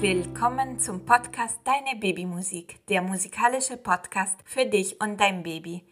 Willkommen zum Podcast Deine Babymusik, der musikalische Podcast für dich und dein Baby.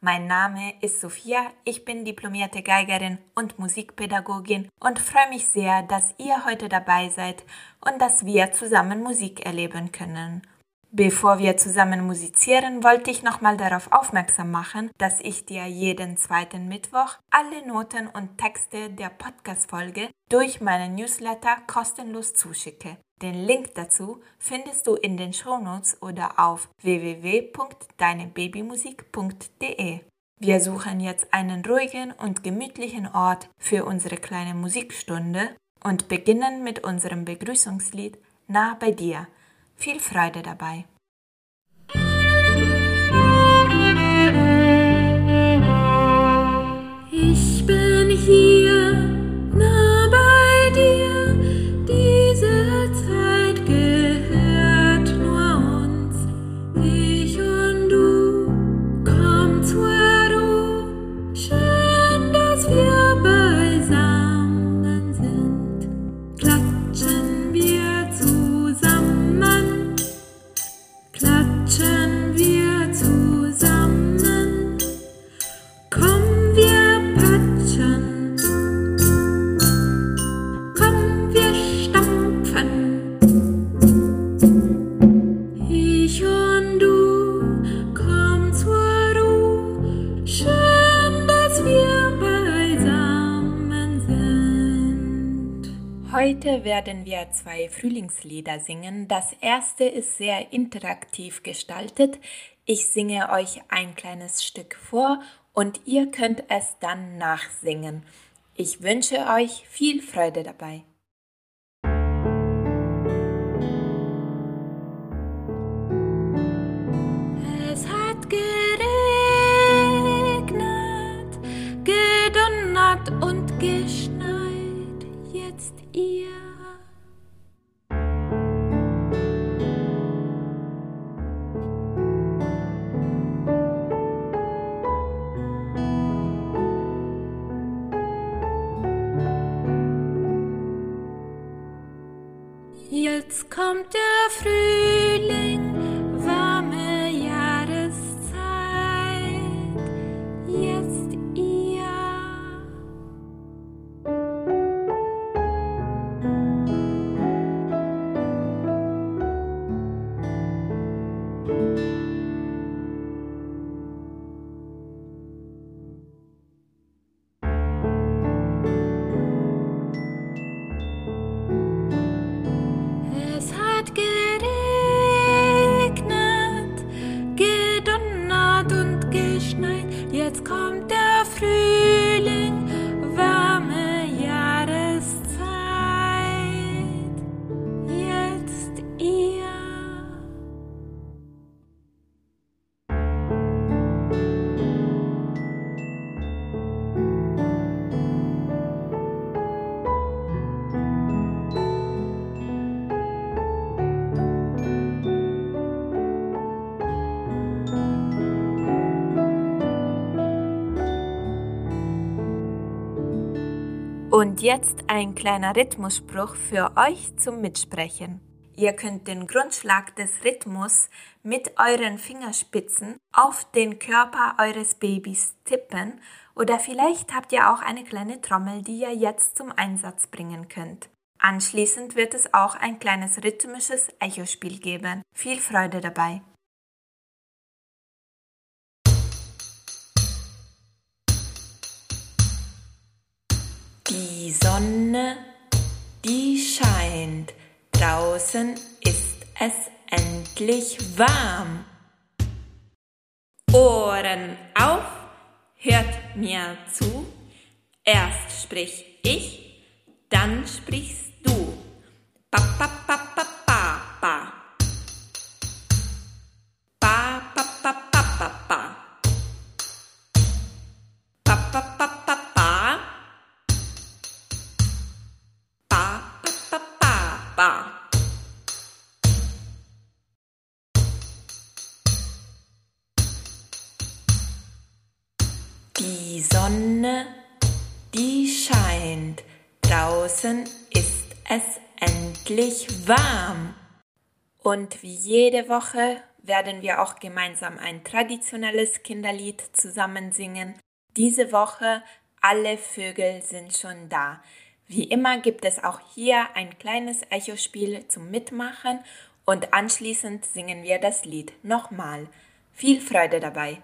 Mein Name ist Sophia, ich bin diplomierte Geigerin und Musikpädagogin und freue mich sehr, dass ihr heute dabei seid und dass wir zusammen Musik erleben können. Bevor wir zusammen musizieren, wollte ich nochmal darauf aufmerksam machen, dass ich dir jeden zweiten Mittwoch alle Noten und Texte der Podcast-Folge durch meinen Newsletter kostenlos zuschicke. Den Link dazu findest du in den Shownotes oder auf www.deinebabymusik.de. Wir suchen jetzt einen ruhigen und gemütlichen Ort für unsere kleine Musikstunde und beginnen mit unserem Begrüßungslied Nah bei dir – viel Freude dabei! Werden wir zwei Frühlingslieder singen. Das erste ist sehr interaktiv gestaltet. Ich singe euch ein kleines Stück vor und ihr könnt es dann nachsingen. Ich wünsche euch viel Freude dabei. Es hat geregnet, gedonnert und geschneit. Jetzt kommt der Frühling, Jetzt kommt jetzt ein kleiner Rhythmusspruch für euch zum Mitsprechen. Ihr könnt den Grundschlag des Rhythmus mit euren Fingerspitzen auf den Körper eures Babys tippen oder vielleicht habt ihr auch eine kleine Trommel, die ihr jetzt zum Einsatz bringen könnt. Anschließend wird es auch ein kleines rhythmisches Echospiel geben. Viel Freude dabei! Die Sonne, die scheint, draußen ist es endlich warm. Ohren auf, hört mir zu, erst sprich ich, dann sprichst du. Ba, ba, ba, ba, ba. Sonne, die scheint. Draußen ist es endlich warm. Und wie jede Woche werden wir auch gemeinsam ein traditionelles Kinderlied zusammen singen. Diese Woche alle Vögel sind schon da. Wie immer gibt es auch hier ein kleines Echospiel zum Mitmachen und anschließend singen wir das Lied nochmal. Viel Freude dabei!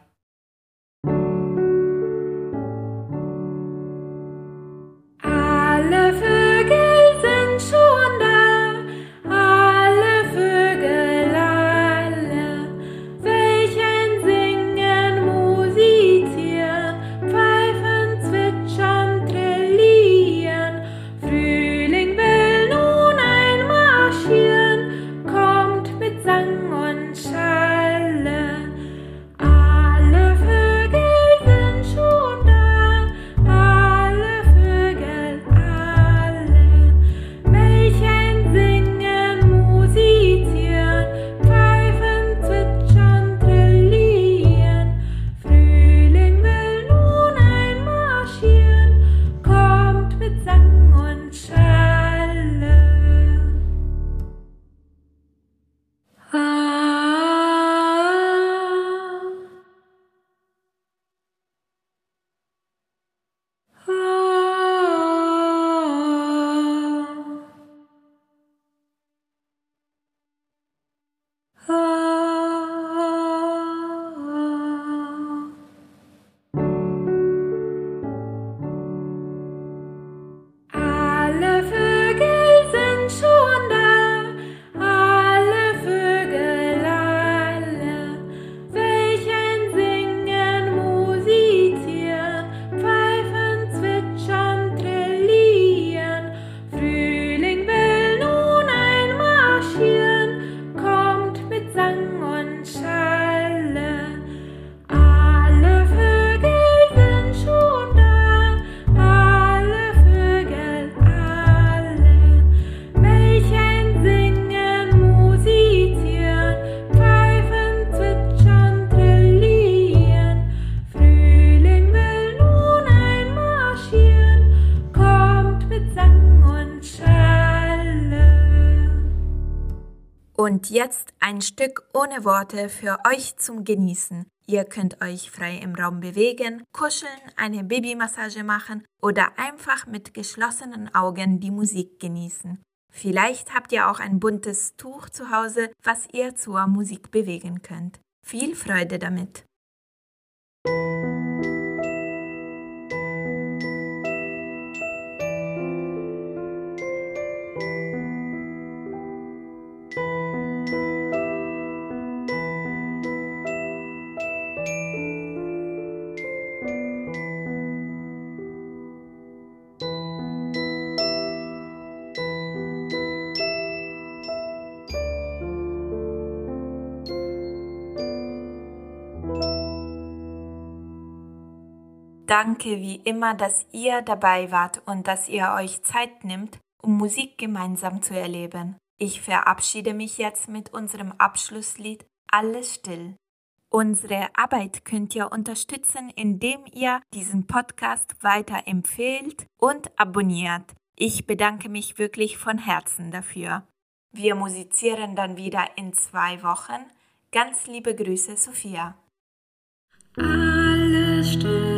Und jetzt ein Stück ohne Worte für euch zum Genießen. Ihr könnt euch frei im Raum bewegen, kuscheln, eine Babymassage machen oder einfach mit geschlossenen Augen die Musik genießen. Vielleicht habt ihr auch ein buntes Tuch zu Hause, was ihr zur Musik bewegen könnt. Viel Freude damit! Danke wie immer, dass ihr dabei wart und dass ihr euch Zeit nimmt, um Musik gemeinsam zu erleben. Ich verabschiede mich jetzt mit unserem Abschlusslied Alles still. Unsere Arbeit könnt ihr unterstützen, indem ihr diesen Podcast weiter empfehlt und abonniert. Ich bedanke mich wirklich von Herzen dafür. Wir musizieren dann wieder in zwei Wochen. Ganz liebe Grüße, Sophia. Alles still.